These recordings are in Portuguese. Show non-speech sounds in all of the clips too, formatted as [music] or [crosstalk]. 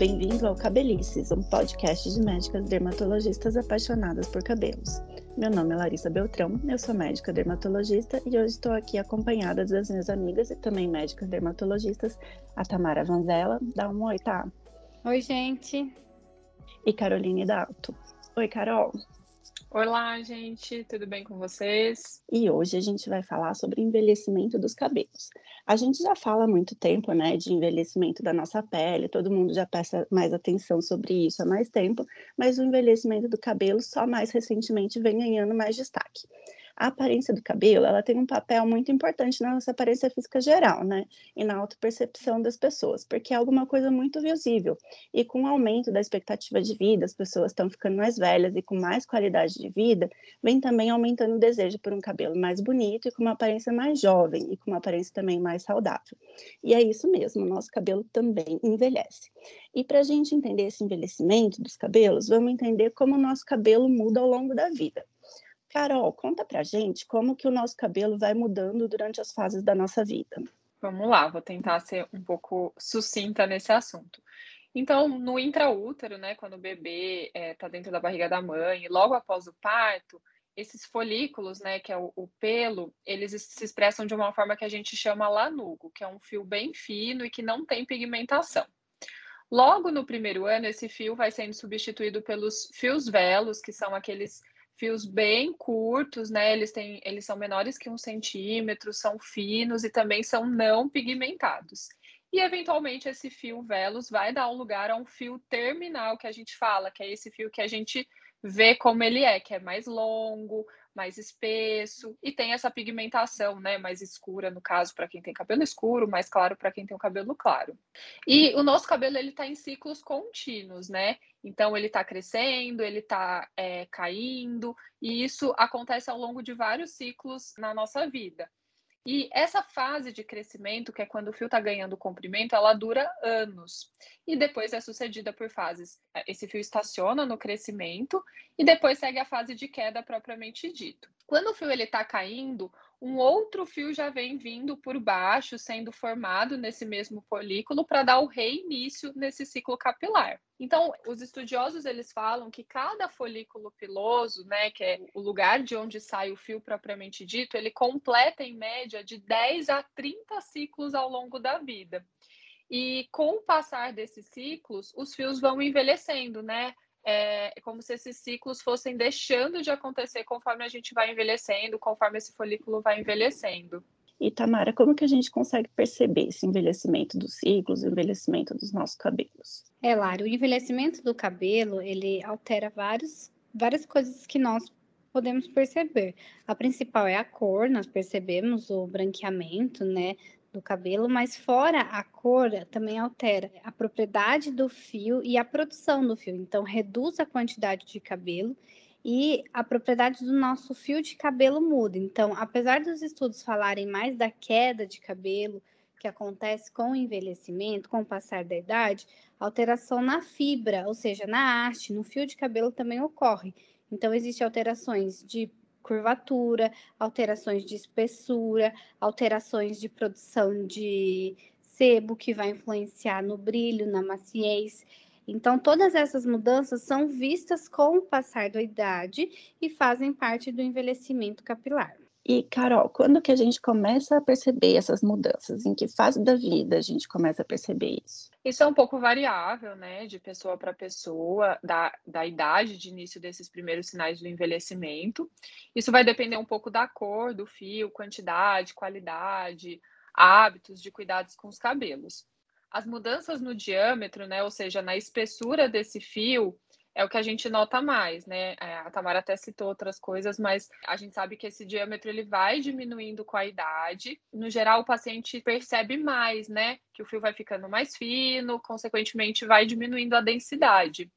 Bem-vindo ao Cabelices, um podcast de médicas dermatologistas apaixonadas por cabelos. Meu nome é Larissa Beltrão, eu sou médica dermatologista e hoje estou aqui acompanhada das minhas amigas e também médicas dermatologistas, a Tamara Vanzella. Dá um oi, tá? Oi, gente. E Caroline Dalto. Oi, Carol. Olá, gente, tudo bem com vocês? E hoje a gente vai falar sobre envelhecimento dos cabelos. A gente já fala há muito tempo, né, de envelhecimento da nossa pele, todo mundo já presta mais atenção sobre isso há mais tempo, mas o envelhecimento do cabelo só mais recentemente vem ganhando mais destaque a aparência do cabelo, ela tem um papel muito importante na nossa aparência física geral, né? E na autopercepção das pessoas, porque é alguma coisa muito visível. E com o aumento da expectativa de vida, as pessoas estão ficando mais velhas e com mais qualidade de vida, vem também aumentando o desejo por um cabelo mais bonito e com uma aparência mais jovem e com uma aparência também mais saudável. E é isso mesmo, nosso cabelo também envelhece. E para a gente entender esse envelhecimento dos cabelos, vamos entender como o nosso cabelo muda ao longo da vida. Carol, conta pra gente como que o nosso cabelo vai mudando durante as fases da nossa vida. Vamos lá, vou tentar ser um pouco sucinta nesse assunto. Então, no intraútero, né, quando o bebê está é, tá dentro da barriga da mãe, logo após o parto, esses folículos, né, que é o, o, pelo, eles se expressam de uma forma que a gente chama lanugo, que é um fio bem fino e que não tem pigmentação. Logo no primeiro ano, esse fio vai sendo substituído pelos fios velos, que são aqueles fios bem curtos, né? Eles têm, eles são menores que um centímetro, são finos e também são não pigmentados. E eventualmente esse fio velos vai dar um lugar a um fio terminal que a gente fala, que é esse fio que a gente vê como ele é, que é mais longo, mais espesso e tem essa pigmentação, né, mais escura no caso para quem tem cabelo escuro, mais claro para quem tem o cabelo claro. E o nosso cabelo ele está em ciclos contínuos, né? Então ele está crescendo, ele está é, caindo e isso acontece ao longo de vários ciclos na nossa vida. E essa fase de crescimento, que é quando o fio está ganhando comprimento, ela dura anos. E depois é sucedida por fases. Esse fio estaciona no crescimento e depois segue a fase de queda propriamente dito. Quando o fio está caindo, um outro fio já vem vindo por baixo, sendo formado nesse mesmo folículo para dar o reinício nesse ciclo capilar. Então, os estudiosos eles falam que cada folículo piloso, né, que é o lugar de onde sai o fio propriamente dito, ele completa em média de 10 a 30 ciclos ao longo da vida. E com o passar desses ciclos, os fios vão envelhecendo, né? É, como se esses ciclos fossem deixando de acontecer conforme a gente vai envelhecendo, conforme esse folículo vai envelhecendo. E Tamara, como que a gente consegue perceber esse envelhecimento dos ciclos, o envelhecimento dos nossos cabelos? É, Lara, o envelhecimento do cabelo, ele altera vários, várias coisas que nós podemos perceber. A principal é a cor, nós percebemos o branqueamento, né, do cabelo, mas fora a cor também altera a propriedade do fio e a produção do fio. Então, reduz a quantidade de cabelo e a propriedade do nosso fio de cabelo muda. Então, apesar dos estudos falarem mais da queda de cabelo que acontece com o envelhecimento, com o passar da idade, alteração na fibra, ou seja, na haste, no fio de cabelo também ocorre. Então, existem alterações de curvatura, alterações de espessura, alterações de produção de sebo que vai influenciar no brilho, na maciez. Então, todas essas mudanças são vistas com o passar da idade e fazem parte do envelhecimento capilar. E, Carol, quando que a gente começa a perceber essas mudanças? Em que fase da vida a gente começa a perceber isso? Isso é um pouco variável, né, de pessoa para pessoa, da, da idade de início desses primeiros sinais do envelhecimento. Isso vai depender um pouco da cor do fio, quantidade, qualidade, hábitos de cuidados com os cabelos. As mudanças no diâmetro, né, ou seja, na espessura desse fio, é o que a gente nota mais, né? É, a Tamara até citou outras coisas, mas a gente sabe que esse diâmetro ele vai diminuindo com a idade. No geral, o paciente percebe mais, né? Que o fio vai ficando mais fino, consequentemente, vai diminuindo a densidade.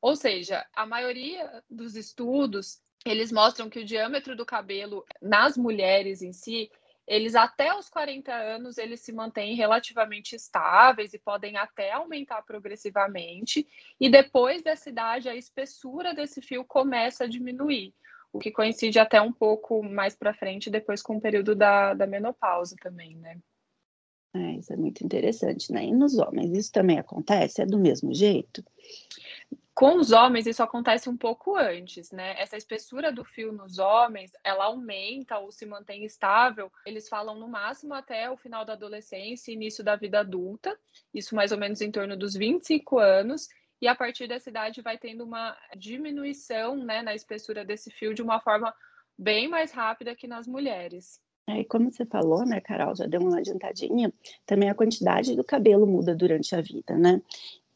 Ou seja, a maioria dos estudos eles mostram que o diâmetro do cabelo nas mulheres em si eles até os 40 anos eles se mantêm relativamente estáveis e podem até aumentar progressivamente e depois dessa idade a espessura desse fio começa a diminuir o que coincide até um pouco mais para frente depois com o período da, da menopausa também, né? É, isso é muito interessante, né? E nos homens, isso também acontece? É do mesmo jeito? Com os homens, isso acontece um pouco antes, né? Essa espessura do fio nos homens, ela aumenta ou se mantém estável. Eles falam no máximo até o final da adolescência, início da vida adulta, isso mais ou menos em torno dos 25 anos. E a partir dessa idade vai tendo uma diminuição né, na espessura desse fio de uma forma bem mais rápida que nas mulheres. É, e como você falou, né, Carol, já deu uma adiantadinha, também a quantidade do cabelo muda durante a vida, né?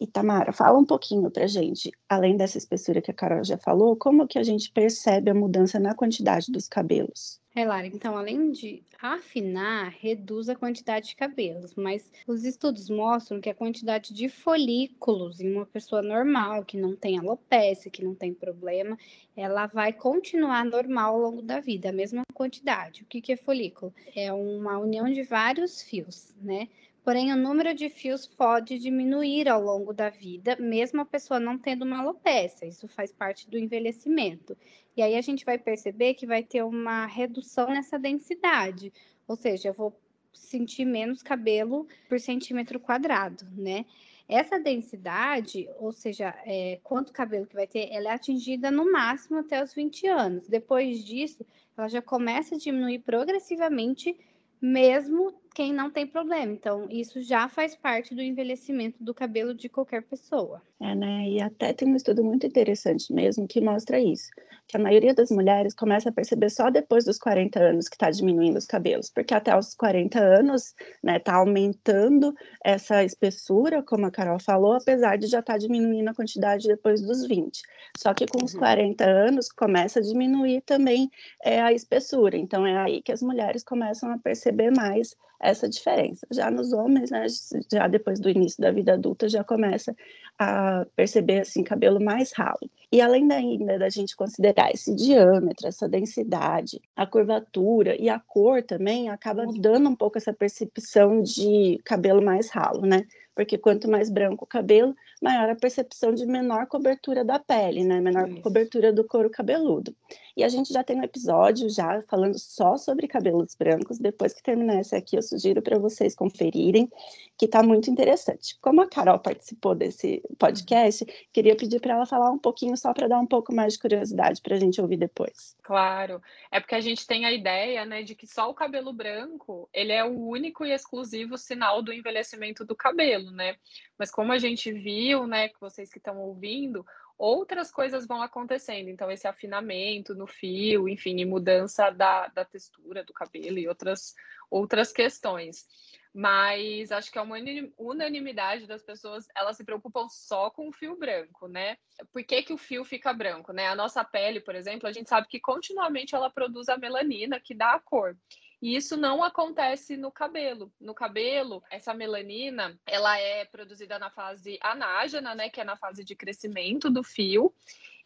E Tamara, fala um pouquinho para gente, além dessa espessura que a Carol já falou, como que a gente percebe a mudança na quantidade dos cabelos? É, Lara, então, além de afinar, reduz a quantidade de cabelos, mas os estudos mostram que a quantidade de folículos em uma pessoa normal, que não tem alopecia, que não tem problema, ela vai continuar normal ao longo da vida, a mesma quantidade. O que, que é folículo? É uma união de vários fios, né? Porém, o número de fios pode diminuir ao longo da vida, mesmo a pessoa não tendo uma alopecia. Isso faz parte do envelhecimento. E aí a gente vai perceber que vai ter uma redução nessa densidade. Ou seja, eu vou sentir menos cabelo por centímetro quadrado, né? Essa densidade, ou seja, é, quanto cabelo que vai ter, ela é atingida no máximo até os 20 anos. Depois disso, ela já começa a diminuir progressivamente mesmo quem não tem problema. Então, isso já faz parte do envelhecimento do cabelo de qualquer pessoa. É, né? E até tem um estudo muito interessante mesmo que mostra isso, que a maioria das mulheres começa a perceber só depois dos 40 anos que está diminuindo os cabelos, porque até os 40 anos, né, tá aumentando essa espessura, como a Carol falou, apesar de já estar tá diminuindo a quantidade depois dos 20. Só que com os 40 uhum. anos começa a diminuir também é, a espessura. Então é aí que as mulheres começam a perceber mais essa diferença. Já nos homens, né, já depois do início da vida adulta, já começa a perceber assim cabelo mais ralo. E além ainda da gente considerar esse diâmetro, essa densidade, a curvatura e a cor também acaba mudando um pouco essa percepção de cabelo mais ralo, né? Porque quanto mais branco o cabelo, maior a percepção de menor cobertura da pele, né? Menor Isso. cobertura do couro cabeludo. E a gente já tem um episódio já falando só sobre cabelos brancos. Depois que terminar esse aqui, eu sugiro para vocês conferirem, que está muito interessante. Como a Carol participou desse podcast, queria pedir para ela falar um pouquinho só para dar um pouco mais de curiosidade para a gente ouvir depois. Claro, é porque a gente tem a ideia, né, de que só o cabelo branco ele é o único e exclusivo sinal do envelhecimento do cabelo, né? Mas como a gente viu, né, que vocês que estão ouvindo, outras coisas vão acontecendo. Então, esse afinamento no fio, enfim, mudança da, da textura do cabelo e outras, outras questões. Mas acho que é uma unanimidade das pessoas, elas se preocupam só com o fio branco, né? Por que, que o fio fica branco, né? A nossa pele, por exemplo, a gente sabe que continuamente ela produz a melanina, que dá a cor. E isso não acontece no cabelo. No cabelo, essa melanina, ela é produzida na fase anágena, né, que é na fase de crescimento do fio,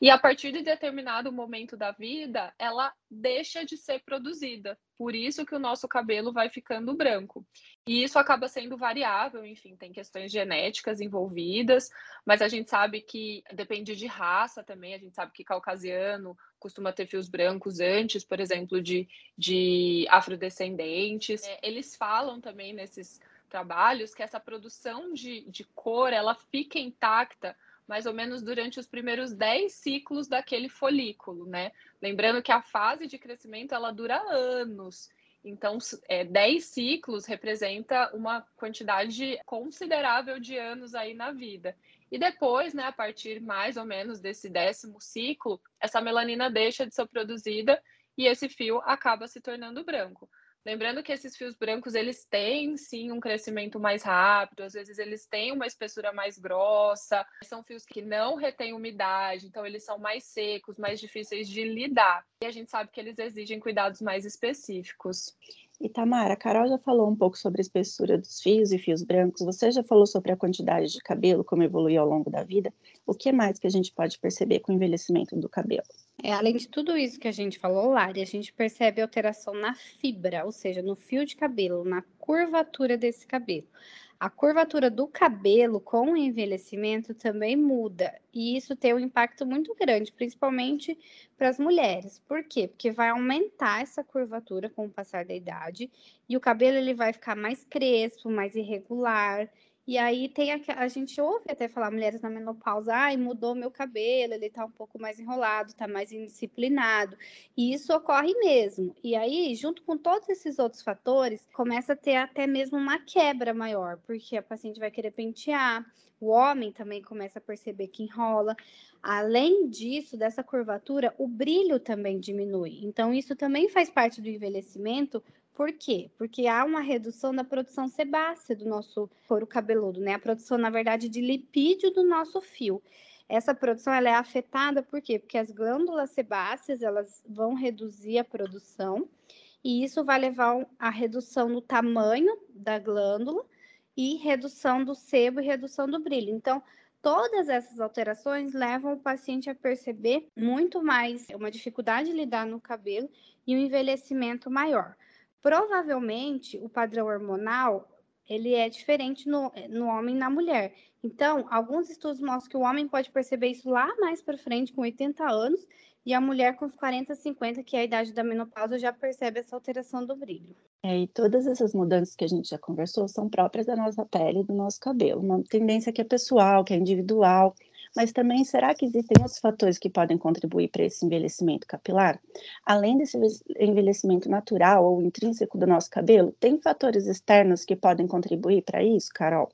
e a partir de determinado momento da vida, ela deixa de ser produzida. Por isso que o nosso cabelo vai ficando branco. E isso acaba sendo variável, enfim, tem questões genéticas envolvidas, mas a gente sabe que depende de raça também, a gente sabe que caucasiano costuma ter fios brancos antes, por exemplo, de, de afrodescendentes. É, eles falam também nesses trabalhos que essa produção de, de cor, ela fica intacta mais ou menos durante os primeiros 10 ciclos daquele folículo, né? Lembrando que a fase de crescimento ela dura anos. Então, é, 10 ciclos representa uma quantidade considerável de anos aí na vida. E depois, né, a partir mais ou menos desse décimo ciclo, essa melanina deixa de ser produzida e esse fio acaba se tornando branco. Lembrando que esses fios brancos, eles têm sim um crescimento mais rápido, às vezes eles têm uma espessura mais grossa, são fios que não retêm umidade, então eles são mais secos, mais difíceis de lidar. E a gente sabe que eles exigem cuidados mais específicos. E Tamara, a Carol já falou um pouco sobre a espessura dos fios e fios brancos. Você já falou sobre a quantidade de cabelo, como evolui ao longo da vida. O que mais que a gente pode perceber com o envelhecimento do cabelo? É, além de tudo isso que a gente falou, Lari, a gente percebe alteração na fibra, ou seja, no fio de cabelo, na curvatura desse cabelo. A curvatura do cabelo com o envelhecimento também muda. E isso tem um impacto muito grande, principalmente para as mulheres. Por quê? Porque vai aumentar essa curvatura com o passar da idade e o cabelo ele vai ficar mais crespo, mais irregular. E aí tem a, a gente ouve até falar mulheres na menopausa, ai, mudou meu cabelo, ele tá um pouco mais enrolado, tá mais indisciplinado. E isso ocorre mesmo. E aí, junto com todos esses outros fatores, começa a ter até mesmo uma quebra maior, porque a paciente vai querer pentear, o homem também começa a perceber que enrola. Além disso, dessa curvatura, o brilho também diminui. Então, isso também faz parte do envelhecimento, por quê? Porque há uma redução da produção sebácea do nosso couro cabeludo, né? A produção, na verdade, de lipídio do nosso fio. Essa produção ela é afetada por quê? Porque as glândulas sebáceas elas vão reduzir a produção e isso vai levar à redução no tamanho da glândula e redução do sebo e redução do brilho. Então, todas essas alterações levam o paciente a perceber muito mais uma dificuldade de lidar no cabelo e um envelhecimento maior. Provavelmente, o padrão hormonal ele é diferente no, no homem e na mulher. Então, alguns estudos mostram que o homem pode perceber isso lá mais para frente, com 80 anos, e a mulher com 40, 50, que é a idade da menopausa, já percebe essa alteração do brilho. É, e todas essas mudanças que a gente já conversou são próprias da nossa pele do nosso cabelo. Uma tendência que é pessoal, que é individual, mas também será que existem outros fatores que podem contribuir para esse envelhecimento capilar? Além desse envelhecimento natural ou intrínseco do nosso cabelo, tem fatores externos que podem contribuir para isso, Carol?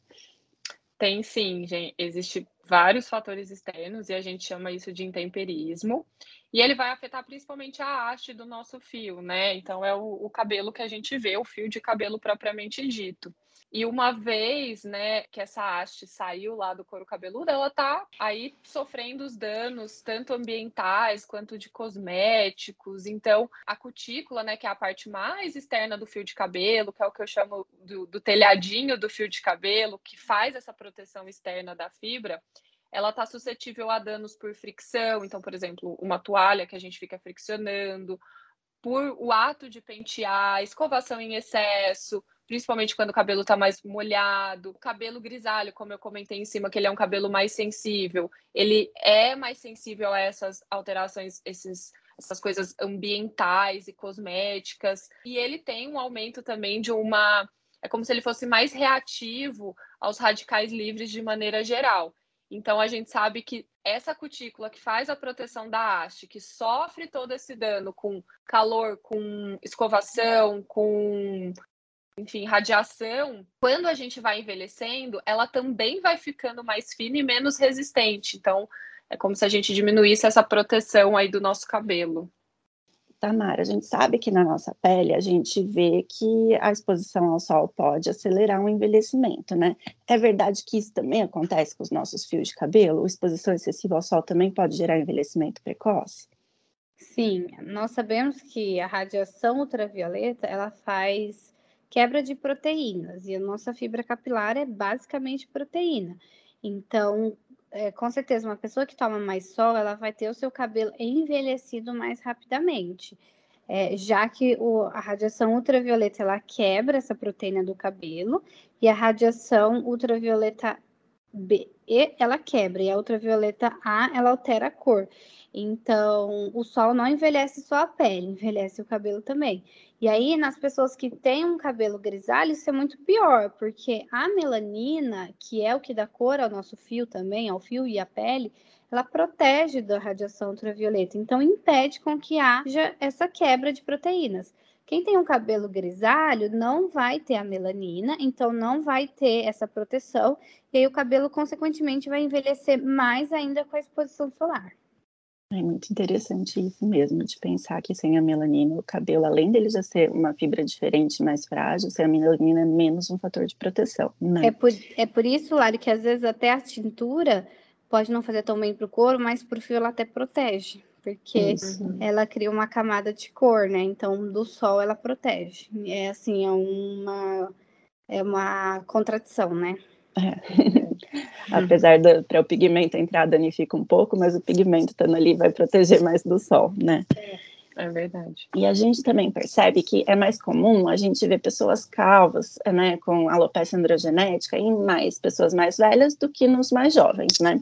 Tem sim, gente. Existem vários fatores externos e a gente chama isso de intemperismo. E ele vai afetar principalmente a haste do nosso fio, né? Então é o, o cabelo que a gente vê, o fio de cabelo propriamente dito. E uma vez, né, que essa haste saiu lá do couro cabeludo, ela tá aí sofrendo os danos, tanto ambientais quanto de cosméticos. Então, a cutícula, né, que é a parte mais externa do fio de cabelo, que é o que eu chamo do, do telhadinho do fio de cabelo, que faz essa proteção externa da fibra, ela está suscetível a danos por fricção. Então, por exemplo, uma toalha que a gente fica friccionando, por o ato de pentear, escovação em excesso, principalmente quando o cabelo está mais molhado. O cabelo grisalho, como eu comentei em cima, que ele é um cabelo mais sensível, ele é mais sensível a essas alterações, esses, essas coisas ambientais e cosméticas. E ele tem um aumento também de uma. É como se ele fosse mais reativo aos radicais livres de maneira geral. Então a gente sabe que essa cutícula que faz a proteção da haste, que sofre todo esse dano com calor, com escovação, com enfim, radiação, quando a gente vai envelhecendo, ela também vai ficando mais fina e menos resistente. Então, é como se a gente diminuísse essa proteção aí do nosso cabelo. Tamara, a gente sabe que na nossa pele a gente vê que a exposição ao sol pode acelerar o envelhecimento, né? É verdade que isso também acontece com os nossos fios de cabelo? A exposição excessiva ao sol também pode gerar envelhecimento precoce? Sim, nós sabemos que a radiação ultravioleta ela faz quebra de proteínas, e a nossa fibra capilar é basicamente proteína. Então, é, com certeza, uma pessoa que toma mais sol, ela vai ter o seu cabelo envelhecido mais rapidamente. É, já que o, a radiação ultravioleta ela quebra essa proteína do cabelo e a radiação ultravioleta B ela quebra e a ultravioleta A ela altera a cor. Então, o sol não envelhece só a pele, envelhece o cabelo também. E aí, nas pessoas que têm um cabelo grisalho, isso é muito pior, porque a melanina, que é o que dá cor ao nosso fio também, ao fio e à pele, ela protege da radiação ultravioleta, então impede com que haja essa quebra de proteínas. Quem tem um cabelo grisalho não vai ter a melanina, então não vai ter essa proteção, e aí o cabelo, consequentemente, vai envelhecer mais ainda com a exposição solar. É muito interessante isso mesmo, de pensar que sem a melanina, o cabelo, além dele já ser uma fibra diferente, mais frágil, sem a melanina é menos um fator de proteção. Né? É, por, é por isso, Lari, que às vezes até a tintura pode não fazer tão bem para o couro, mas para o fio ela até protege, porque isso. ela cria uma camada de cor, né? Então, do sol ela protege. É assim, é uma, é uma contradição, né? É. [laughs] Apesar do para o pigmento entrar danifica um pouco, mas o pigmento estando ali vai proteger mais do sol, né? É. É verdade. E a gente também percebe que é mais comum a gente ver pessoas calvas, né, com alopecia androgenética em mais pessoas mais velhas do que nos mais jovens, né?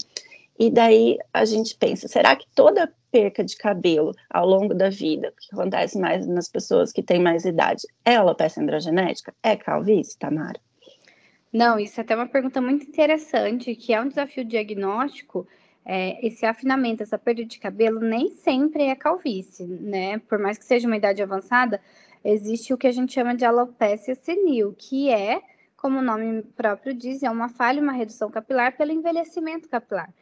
E daí a gente pensa, será que toda perca de cabelo ao longo da vida, que acontece mais nas pessoas que têm mais idade, é alopecia androgenética? É calvície, Tamara? Não, isso é até uma pergunta muito interessante, que é um desafio diagnóstico. É, esse afinamento, essa perda de cabelo, nem sempre é calvície, né? Por mais que seja uma idade avançada, existe o que a gente chama de alopecia senil, que é, como o nome próprio diz, é uma falha, uma redução capilar pelo envelhecimento capilar.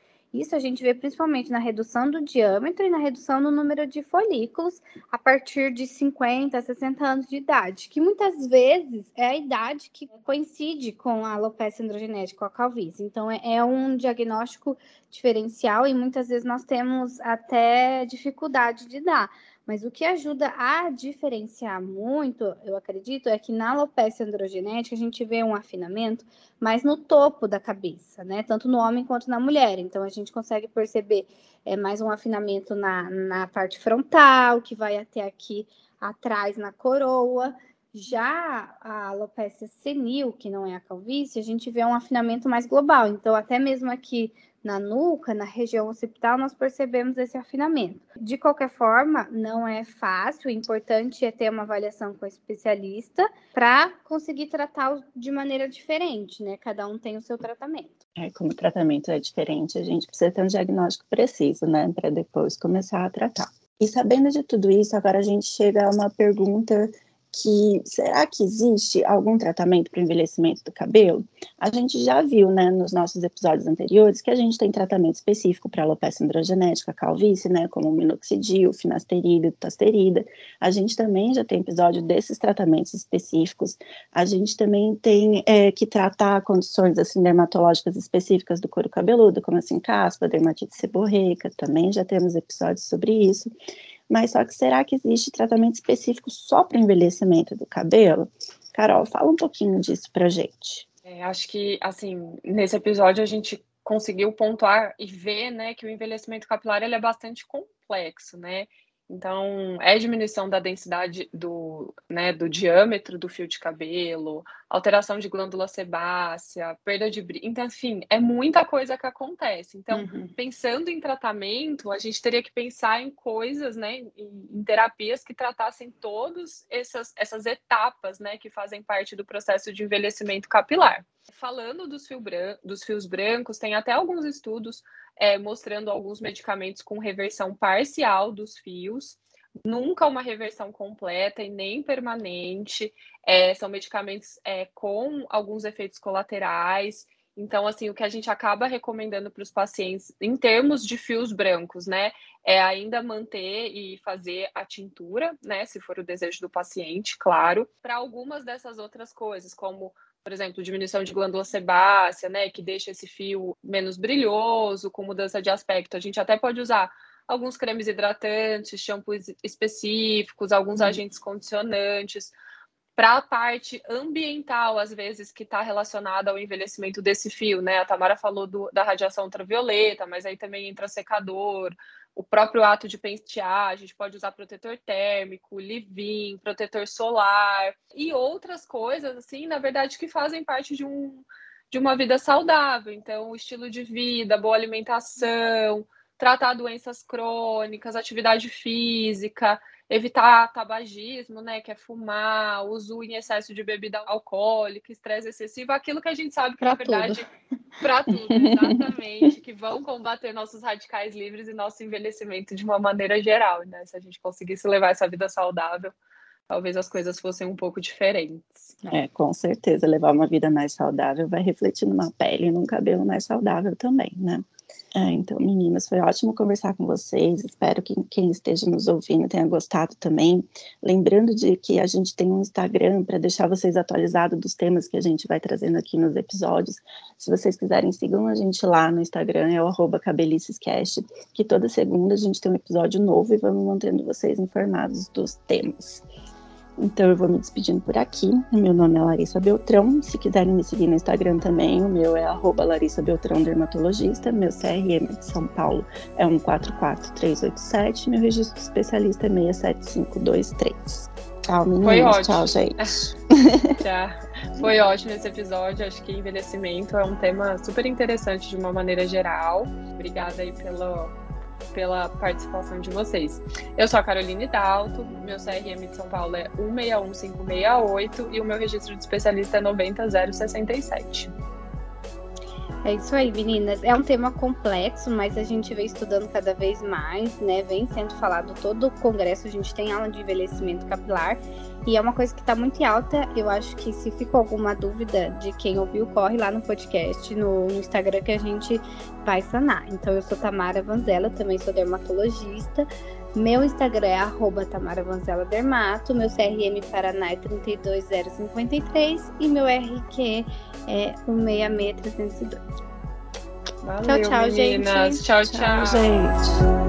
Isso a gente vê principalmente na redução do diâmetro e na redução no número de folículos a partir de 50, 60 anos de idade, que muitas vezes é a idade que coincide com a alopecia androgenética, com a calvície. Então, é, é um diagnóstico diferencial e muitas vezes nós temos até dificuldade de dar. Mas o que ajuda a diferenciar muito, eu acredito, é que na alopecia androgenética a gente vê um afinamento mais no topo da cabeça, né? Tanto no homem quanto na mulher. Então a gente consegue perceber é, mais um afinamento na, na parte frontal, que vai até aqui atrás na coroa. Já a alopecia senil, que não é a calvície, a gente vê um afinamento mais global. Então, até mesmo aqui na nuca, na região occipital, nós percebemos esse afinamento. De qualquer forma, não é fácil, o importante é ter uma avaliação com o especialista para conseguir tratar de maneira diferente, né? Cada um tem o seu tratamento. É, como o tratamento é diferente, a gente precisa ter um diagnóstico preciso, né, para depois começar a tratar. E sabendo de tudo isso, agora a gente chega a uma pergunta que será que existe algum tratamento para o envelhecimento do cabelo? A gente já viu, né, nos nossos episódios anteriores, que a gente tem tratamento específico para alopecia androgenética, calvície, né, como minoxidil, finasterida dutasterida. A gente também já tem episódio desses tratamentos específicos. A gente também tem é, que tratar condições assim dermatológicas específicas do couro cabeludo, como assim caspa, dermatite seborreica. Também já temos episódios sobre isso. Mas só que será que existe tratamento específico só para envelhecimento do cabelo? Carol, fala um pouquinho disso para gente. É, acho que, assim, nesse episódio a gente conseguiu pontuar e ver, né, que o envelhecimento capilar ele é bastante complexo, né? Então, é diminuição da densidade do, né, do diâmetro do fio de cabelo, alteração de glândula sebácea, perda de brilho. Então, enfim, é muita coisa que acontece. Então, uhum. pensando em tratamento, a gente teria que pensar em coisas, né, em, terapias que tratassem todas essas, essas etapas, né, que fazem parte do processo de envelhecimento capilar. Falando dos, fio bran dos fios brancos, tem até alguns estudos é, mostrando alguns medicamentos com reversão parcial dos fios, nunca uma reversão completa e nem permanente. É, são medicamentos é, com alguns efeitos colaterais. Então, assim, o que a gente acaba recomendando para os pacientes, em termos de fios brancos, né, é ainda manter e fazer a tintura, né, se for o desejo do paciente, claro. Para algumas dessas outras coisas, como por exemplo, diminuição de glândula sebácea, né, que deixa esse fio menos brilhoso, com mudança de aspecto. A gente até pode usar alguns cremes hidratantes, shampoos específicos, alguns uhum. agentes condicionantes. Para a parte ambiental, às vezes, que está relacionada ao envelhecimento desse fio, né? A Tamara falou do, da radiação ultravioleta, mas aí também entra secador, o próprio ato de pentear, a gente pode usar protetor térmico, leave-in, protetor solar e outras coisas, assim, na verdade, que fazem parte de, um, de uma vida saudável. Então, o estilo de vida, boa alimentação, tratar doenças crônicas, atividade física, evitar tabagismo, né, que é fumar, uso em excesso de bebida alcoólica, estresse excessivo, aquilo que a gente sabe que pra na verdade para tudo, exatamente, que vão combater nossos radicais livres e nosso envelhecimento de uma maneira geral, né? Se a gente conseguisse levar essa vida saudável, talvez as coisas fossem um pouco diferentes. É, com certeza, levar uma vida mais saudável vai refletir numa pele e num cabelo mais saudável também, né? É, então, meninas, foi ótimo conversar com vocês. Espero que quem esteja nos ouvindo tenha gostado também. Lembrando de que a gente tem um Instagram para deixar vocês atualizados dos temas que a gente vai trazendo aqui nos episódios. Se vocês quiserem, sigam a gente lá no Instagram, é o cabelicescast, que toda segunda a gente tem um episódio novo e vamos mantendo vocês informados dos temas. Então eu vou me despedindo por aqui. O meu nome é Larissa Beltrão. Se quiserem me seguir no Instagram também, o meu é arroba Larissa Beltrão Dermatologista. Meu CRM de São Paulo é 144387. Meu registro especialista é 67523. Tchau, meninas. Foi ótimo. Tchau, gente. [laughs] Tchau. Foi ótimo esse episódio. Acho que envelhecimento é um tema super interessante de uma maneira geral. Obrigada aí pelo, pela participação de vocês. Eu sou a Caroline Dalto, meu CRM de São Paulo é 161568 e o meu registro de especialista é 90067. É isso aí, meninas. É um tema complexo, mas a gente vem estudando cada vez mais, né? Vem sendo falado todo o congresso, a gente tem aula de envelhecimento capilar e é uma coisa que está muito alta. Eu acho que se ficou alguma dúvida de quem ouviu, corre lá no podcast, no, Instagram que a gente vai sanar. Então, eu sou Tamara Vanzella, também sou dermatologista. Meu Instagram é arroba Tamara Vanzella Dermato, meu CRM Paraná é 32053 e meu RQ é 166302. Valeu, tchau, tchau, meninas. gente. Tchau, tchau, tchau gente.